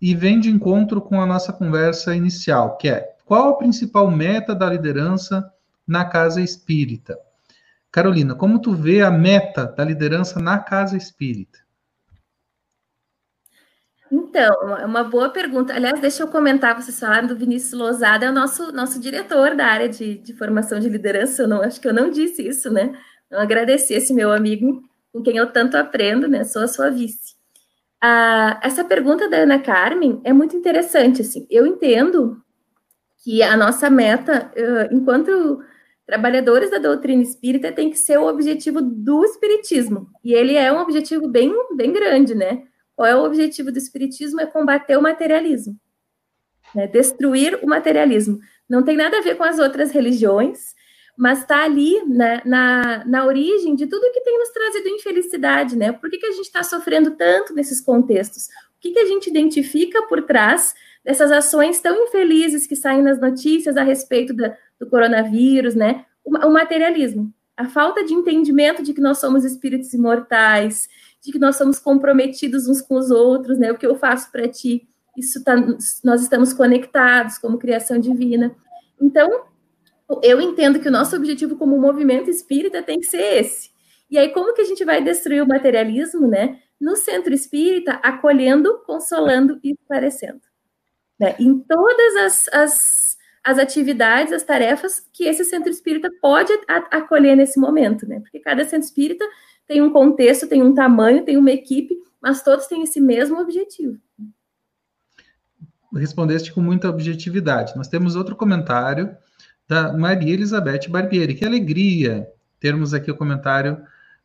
A: E vem de encontro com a nossa conversa inicial, que é qual a principal meta da liderança na casa espírita? Carolina, como tu vê a meta da liderança na casa espírita?
C: Então, é uma boa pergunta. Aliás, deixa eu comentar, vocês falaram do Vinícius Lozada, é o nosso, nosso diretor da área de, de formação de liderança. Eu não, acho que eu não disse isso, né? Eu agradeci esse meu amigo com quem eu tanto aprendo, né? Sou a sua vice. Ah, essa pergunta da Ana Carmen é muito interessante, assim. Eu entendo que a nossa meta, uh, enquanto Trabalhadores da doutrina espírita tem que ser o objetivo do espiritismo. E ele é um objetivo bem, bem grande, né? Qual é o objetivo do espiritismo? É combater o materialismo. Né? Destruir o materialismo. Não tem nada a ver com as outras religiões, mas está ali né, na, na origem de tudo que tem nos trazido infelicidade, né? Por que, que a gente está sofrendo tanto nesses contextos? O que, que a gente identifica por trás dessas ações tão infelizes que saem nas notícias a respeito da, do coronavírus, né? O, o materialismo, a falta de entendimento de que nós somos espíritos imortais, de que nós somos comprometidos uns com os outros, né? O que eu faço para ti, isso tá, nós estamos conectados como criação divina. Então, eu entendo que o nosso objetivo como movimento espírita tem que ser esse. E aí, como que a gente vai destruir o materialismo, né? No centro espírita, acolhendo, consolando e esclarecendo. Né? Em todas as, as, as, atividades, as tarefas que esse centro espírita pode acolher nesse momento, né? Porque cada centro espírita tem um contexto, tem um tamanho, tem uma equipe, mas todos têm esse mesmo objetivo.
A: Respondeste com muita objetividade. Nós temos outro comentário da Maria Elizabeth Barbieri. Que alegria termos aqui o comentário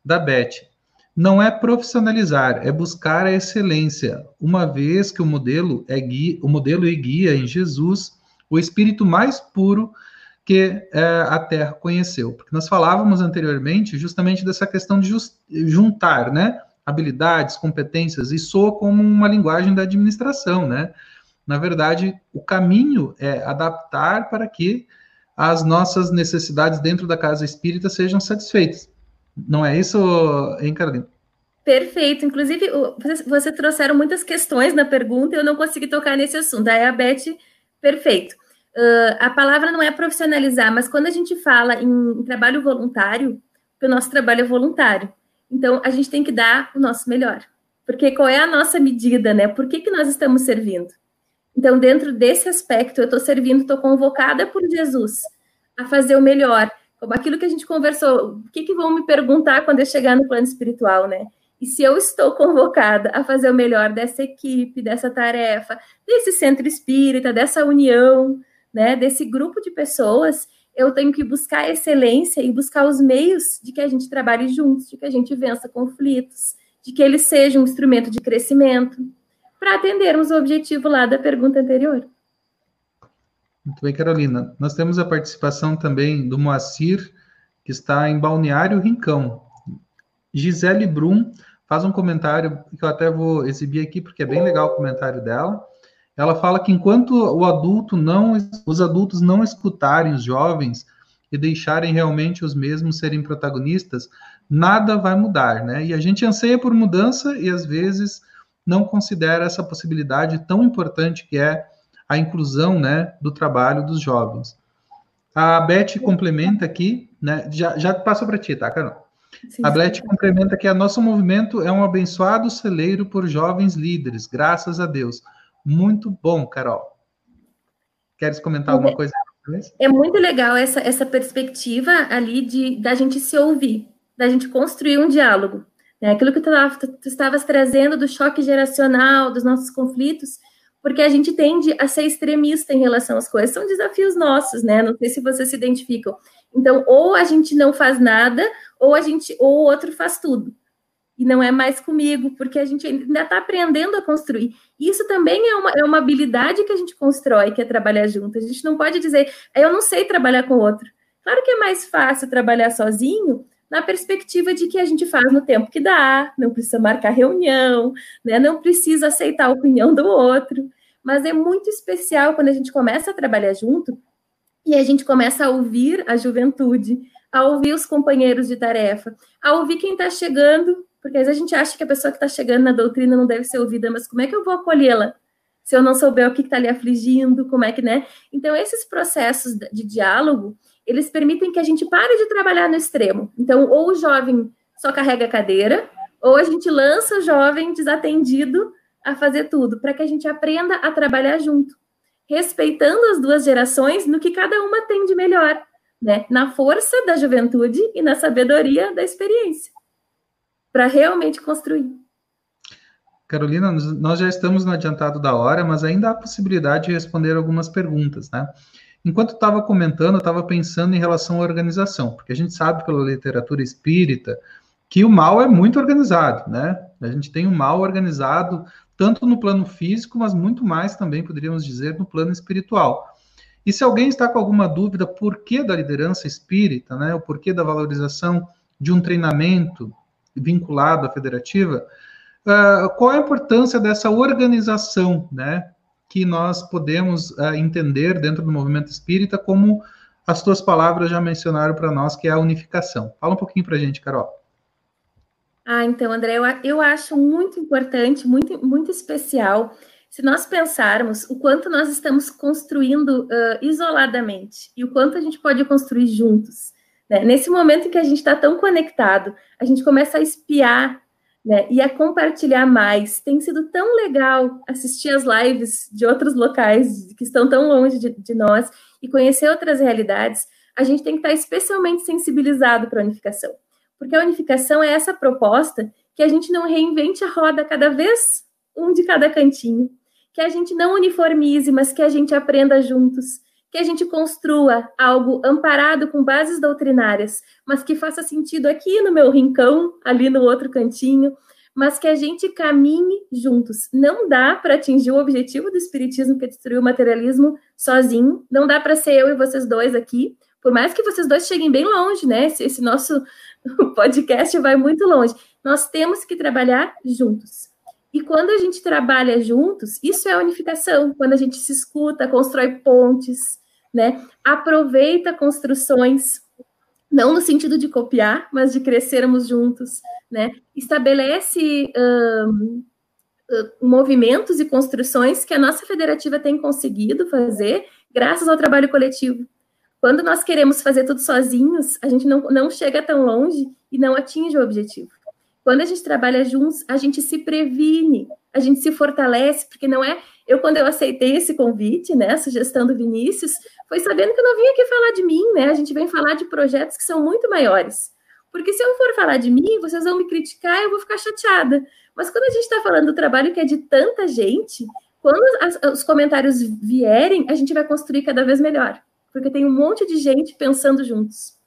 A: da Beth. Não é profissionalizar, é buscar a excelência, uma vez que o modelo é guia, o modelo e guia em Jesus, o espírito mais puro que é, a Terra conheceu. Porque nós falávamos anteriormente justamente dessa questão de just, juntar, né? Habilidades, competências, e soa como uma linguagem da administração, né? Na verdade, o caminho é adaptar para que as nossas necessidades dentro da casa espírita sejam satisfeitas. Não é isso, hein, Carolina?
C: Perfeito. Inclusive, você, trouxeram muitas questões na pergunta e eu não consegui tocar nesse assunto. Aí a Beth, perfeito. Uh, a palavra não é profissionalizar, mas quando a gente fala em, em trabalho voluntário, o nosso trabalho é voluntário. Então, a gente tem que dar o nosso melhor. Porque qual é a nossa medida, né? Por que, que nós estamos servindo? Então, dentro desse aspecto, eu estou servindo, estou convocada por Jesus a fazer o melhor. Como aquilo que a gente conversou, o que, que vão me perguntar quando eu chegar no plano espiritual, né? E se eu estou convocada a fazer o melhor dessa equipe, dessa tarefa, desse centro espírita, dessa união, né, desse grupo de pessoas, eu tenho que buscar excelência e buscar os meios de que a gente trabalhe juntos, de que a gente vença conflitos, de que ele seja um instrumento de crescimento para atendermos o objetivo lá da pergunta anterior.
A: Muito bem, Carolina. Nós temos a participação também do Moacir, que está em Balneário Rincão. Gisele Brum faz um comentário que eu até vou exibir aqui, porque é bem legal o comentário dela. Ela fala que enquanto o adulto não, os adultos não escutarem os jovens e deixarem realmente os mesmos serem protagonistas, nada vai mudar, né? E a gente anseia por mudança e às vezes não considera essa possibilidade tão importante que é a inclusão né, do trabalho dos jovens. A Beth complementa aqui, né, já, já passou para ti, tá, Carol? Sim, a Beth complementa que a nosso movimento é um abençoado celeiro por jovens líderes, graças a Deus. Muito bom, Carol. Queres comentar alguma coisa?
C: É muito legal essa, essa perspectiva ali de da gente se ouvir, da gente construir um diálogo. Né? Aquilo que tu, tu estavas trazendo do choque geracional, dos nossos conflitos, porque a gente tende a ser extremista em relação às coisas. São desafios nossos, né? Não sei se vocês se identificam. Então, ou a gente não faz nada, ou a gente, ou o outro faz tudo. E não é mais comigo, porque a gente ainda está aprendendo a construir. Isso também é uma, é uma habilidade que a gente constrói, que é trabalhar junto. A gente não pode dizer, eu não sei trabalhar com o outro. Claro que é mais fácil trabalhar sozinho, na perspectiva de que a gente faz no tempo que dá, não precisa marcar reunião, né? não precisa aceitar a opinião do outro. Mas é muito especial quando a gente começa a trabalhar junto e a gente começa a ouvir a juventude, a ouvir os companheiros de tarefa, a ouvir quem está chegando, porque às vezes a gente acha que a pessoa que está chegando na doutrina não deve ser ouvida, mas como é que eu vou acolhê-la? Se eu não souber o que está lhe afligindo, como é que, né? Então, esses processos de diálogo, eles permitem que a gente pare de trabalhar no extremo. Então, ou o jovem só carrega a cadeira, ou a gente lança o jovem desatendido a fazer tudo, para que a gente aprenda a trabalhar junto, respeitando as duas gerações no que cada uma tem de melhor, né? Na força da juventude e na sabedoria da experiência, para realmente construir.
A: Carolina, nós já estamos no adiantado da hora, mas ainda há possibilidade de responder algumas perguntas, né? Enquanto estava comentando, eu estava pensando em relação à organização, porque a gente sabe pela literatura espírita que o mal é muito organizado, né? A gente tem o um mal organizado tanto no plano físico, mas muito mais também, poderíamos dizer, no plano espiritual. E se alguém está com alguma dúvida por que da liderança espírita, né, o porquê da valorização de um treinamento vinculado à federativa, uh, qual a importância dessa organização, né, que nós podemos uh, entender dentro do movimento espírita como as tuas palavras já mencionaram para nós, que é a unificação. Fala um pouquinho para a gente, Carol.
C: Ah, então, André, eu, eu acho muito importante, muito, muito especial, se nós pensarmos o quanto nós estamos construindo uh, isoladamente e o quanto a gente pode construir juntos. Né? Nesse momento em que a gente está tão conectado, a gente começa a espiar né, e a compartilhar mais. Tem sido tão legal assistir as lives de outros locais que estão tão longe de, de nós e conhecer outras realidades. A gente tem que estar especialmente sensibilizado para a unificação, porque a unificação é essa proposta que a gente não reinvente a roda cada vez um de cada cantinho, que a gente não uniformize, mas que a gente aprenda juntos, que a gente construa algo amparado com bases doutrinárias, mas que faça sentido aqui no meu rincão, ali no outro cantinho, mas que a gente caminhe juntos. Não dá para atingir o objetivo do espiritismo que é destruir o materialismo sozinho, não dá para ser eu e vocês dois aqui, por mais que vocês dois cheguem bem longe, né? Esse, esse nosso [laughs] podcast vai muito longe. Nós temos que trabalhar juntos. E quando a gente trabalha juntos, isso é unificação. Quando a gente se escuta, constrói pontes, né? Aproveita construções, não no sentido de copiar, mas de crescermos juntos, né? Estabelece um, movimentos e construções que a nossa federativa tem conseguido fazer graças ao trabalho coletivo. Quando nós queremos fazer tudo sozinhos, a gente não, não chega tão longe e não atinge o objetivo. Quando a gente trabalha juntos, a gente se previne, a gente se fortalece, porque não é. Eu, quando eu aceitei esse convite, né, a sugestão do Vinícius, foi sabendo que eu não vim aqui falar de mim, né? A gente vem falar de projetos que são muito maiores. Porque se eu for falar de mim, vocês vão me criticar eu vou ficar chateada. Mas quando a gente está falando do trabalho que é de tanta gente, quando as, os comentários vierem, a gente vai construir cada vez melhor. Porque tem um monte de gente pensando juntos.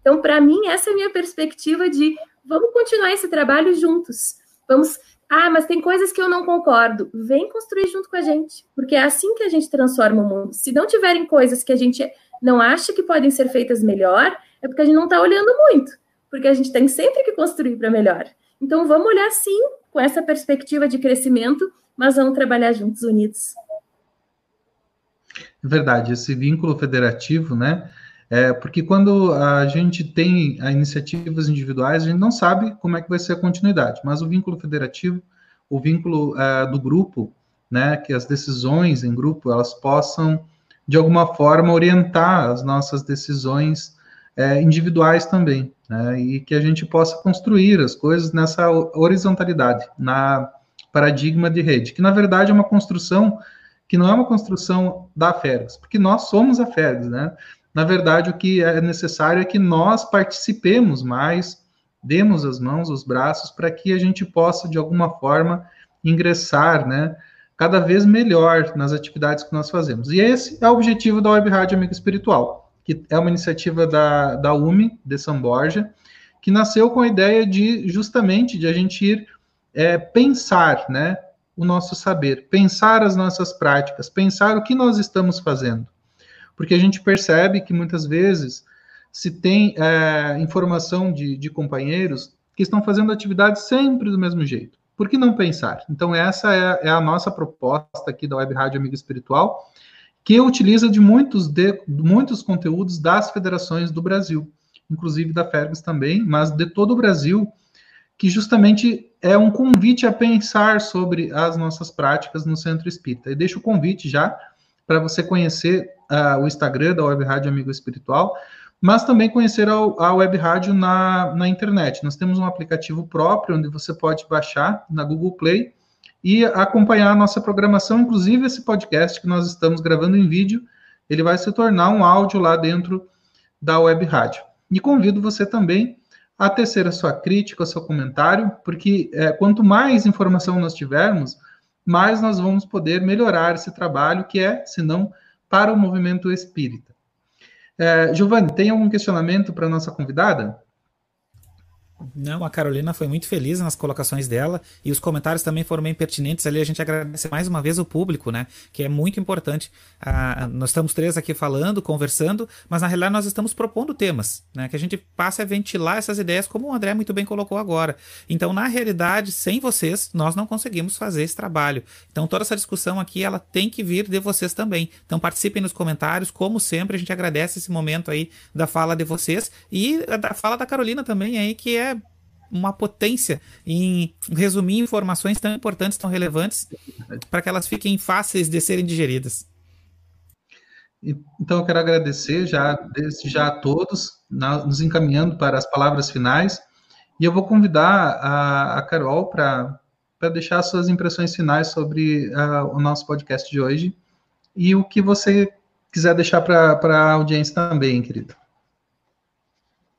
C: Então, para mim, essa é a minha perspectiva de vamos continuar esse trabalho juntos. Vamos. Ah, mas tem coisas que eu não concordo. Vem construir junto com a gente, porque é assim que a gente transforma o mundo. Se não tiverem coisas que a gente não acha que podem ser feitas melhor, é porque a gente não está olhando muito, porque a gente tem sempre que construir para melhor. Então vamos olhar sim com essa perspectiva de crescimento, mas vamos trabalhar juntos, unidos.
A: É verdade, esse vínculo federativo, né? É, porque quando a gente tem iniciativas individuais, a gente não sabe como é que vai ser a continuidade, mas o vínculo federativo, o vínculo é, do grupo, né, que as decisões em grupo elas possam de alguma forma orientar as nossas decisões é, individuais também, né, e que a gente possa construir as coisas nessa horizontalidade, na paradigma de rede, que na verdade é uma construção que não é uma construção da Fergus, porque nós somos a Fergus, né? Na verdade, o que é necessário é que nós participemos mais, demos as mãos, os braços, para que a gente possa, de alguma forma, ingressar, né, cada vez melhor nas atividades que nós fazemos. E esse é o objetivo da Web Rádio Amigo Espiritual, que é uma iniciativa da, da UME, de São Borja, que nasceu com a ideia de, justamente, de a gente ir é, pensar, né, o nosso saber, pensar as nossas práticas, pensar o que nós estamos fazendo porque a gente percebe que muitas vezes se tem é, informação de, de companheiros que estão fazendo atividades sempre do mesmo jeito. Por que não pensar? Então, essa é, é a nossa proposta aqui da Web Rádio Amigo Espiritual, que utiliza de muitos, de muitos conteúdos das federações do Brasil, inclusive da Fergus também, mas de todo o Brasil, que justamente é um convite a pensar sobre as nossas práticas no Centro Espírita. E deixo o convite já para você conhecer uh, o Instagram da Web Rádio Amigo Espiritual, mas também conhecer a, a Web Rádio na, na internet. Nós temos um aplicativo próprio onde você pode baixar na Google Play e acompanhar a nossa programação, inclusive esse podcast que nós estamos gravando em vídeo, ele vai se tornar um áudio lá dentro da Web Rádio. E convido você também a tecer a sua crítica, o seu comentário, porque é, quanto mais informação nós tivermos, mais nós vamos poder melhorar esse trabalho, que é, se não para o movimento espírita. É, Giovanni, tem algum questionamento para a nossa convidada?
B: Não, a Carolina foi muito feliz nas colocações dela e os comentários também foram bem pertinentes ali. A gente agradece mais uma vez o público, né? Que é muito importante. Ah, nós estamos três aqui falando, conversando, mas na realidade nós estamos propondo temas, né? Que a gente passe a ventilar essas ideias, como o André muito bem colocou agora. Então, na realidade, sem vocês, nós não conseguimos fazer esse trabalho. Então, toda essa discussão aqui, ela tem que vir de vocês também. Então, participem nos comentários, como sempre, a gente agradece esse momento aí da fala de vocês e da fala da Carolina também aí, que é uma potência em resumir informações tão importantes, tão relevantes, para que elas fiquem fáceis de serem digeridas.
A: Então, eu quero agradecer já, desde já a todos, na, nos encaminhando para as palavras finais, e eu vou convidar a, a Carol para deixar suas impressões finais sobre o nosso podcast de hoje e o que você quiser deixar para a audiência também, querido.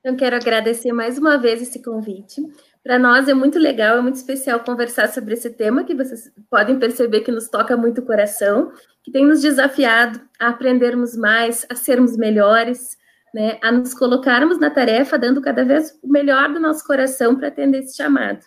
C: Então, quero agradecer mais uma vez esse convite. Para nós é muito legal, é muito especial conversar sobre esse tema que vocês podem perceber que nos toca muito o coração, que tem nos desafiado a aprendermos mais, a sermos melhores, né, a nos colocarmos na tarefa, dando cada vez o melhor do nosso coração para atender esse chamado.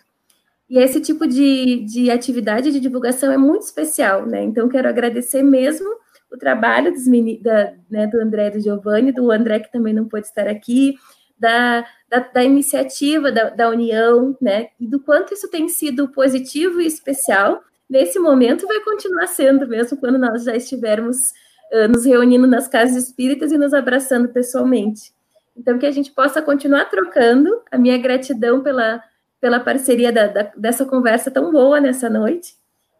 C: E esse tipo de, de atividade de divulgação é muito especial, né? Então, quero agradecer mesmo o trabalho dos, da, né, do André e do Giovanni, do André que também não pôde estar aqui, da, da, da iniciativa da, da, União, né? E do quanto isso tem sido positivo e especial. Nesse momento vai continuar sendo, mesmo quando nós já estivermos uh, nos reunindo nas casas espíritas e nos abraçando pessoalmente. Então, que a gente possa continuar trocando. A minha gratidão pela, pela parceria da, da, dessa conversa tão boa nessa noite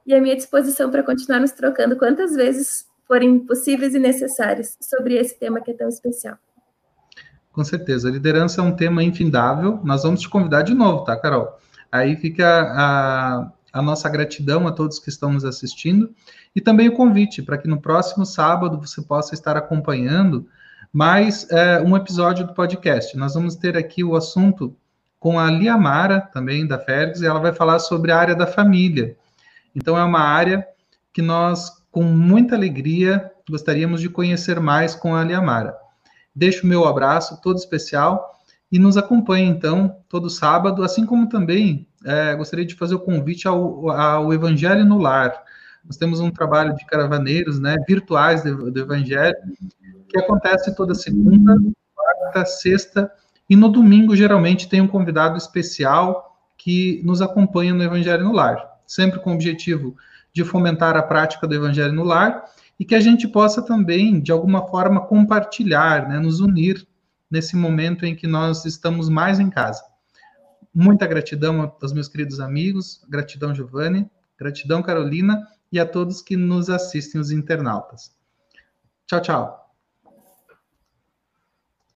C: e a minha disposição para continuarmos trocando quantas vezes forem possíveis e necessárias sobre esse tema que é tão especial.
A: Com certeza. Liderança é um tema infindável. Nós vamos te convidar de novo, tá, Carol? Aí fica a, a nossa gratidão a todos que estão nos assistindo e também o convite para que no próximo sábado você possa estar acompanhando mais é, um episódio do podcast. Nós vamos ter aqui o assunto com a Liamara, também da Fergus, e ela vai falar sobre a área da família. Então, é uma área que nós, com muita alegria, gostaríamos de conhecer mais com a Liamara. Deixo o meu abraço todo especial e nos acompanhe, então, todo sábado, assim como também é, gostaria de fazer o convite ao, ao Evangelho no Lar. Nós temos um trabalho de caravaneiros, né, virtuais do, do Evangelho, que acontece toda segunda, quarta, sexta e no domingo, geralmente, tem um convidado especial que nos acompanha no Evangelho no Lar, sempre com o objetivo de fomentar a prática do Evangelho no Lar e que a gente possa também, de alguma forma, compartilhar, né, nos unir nesse momento em que nós estamos mais em casa. Muita gratidão aos meus queridos amigos, gratidão, Giovanni, gratidão, Carolina, e a todos que nos assistem, os internautas. Tchau, tchau.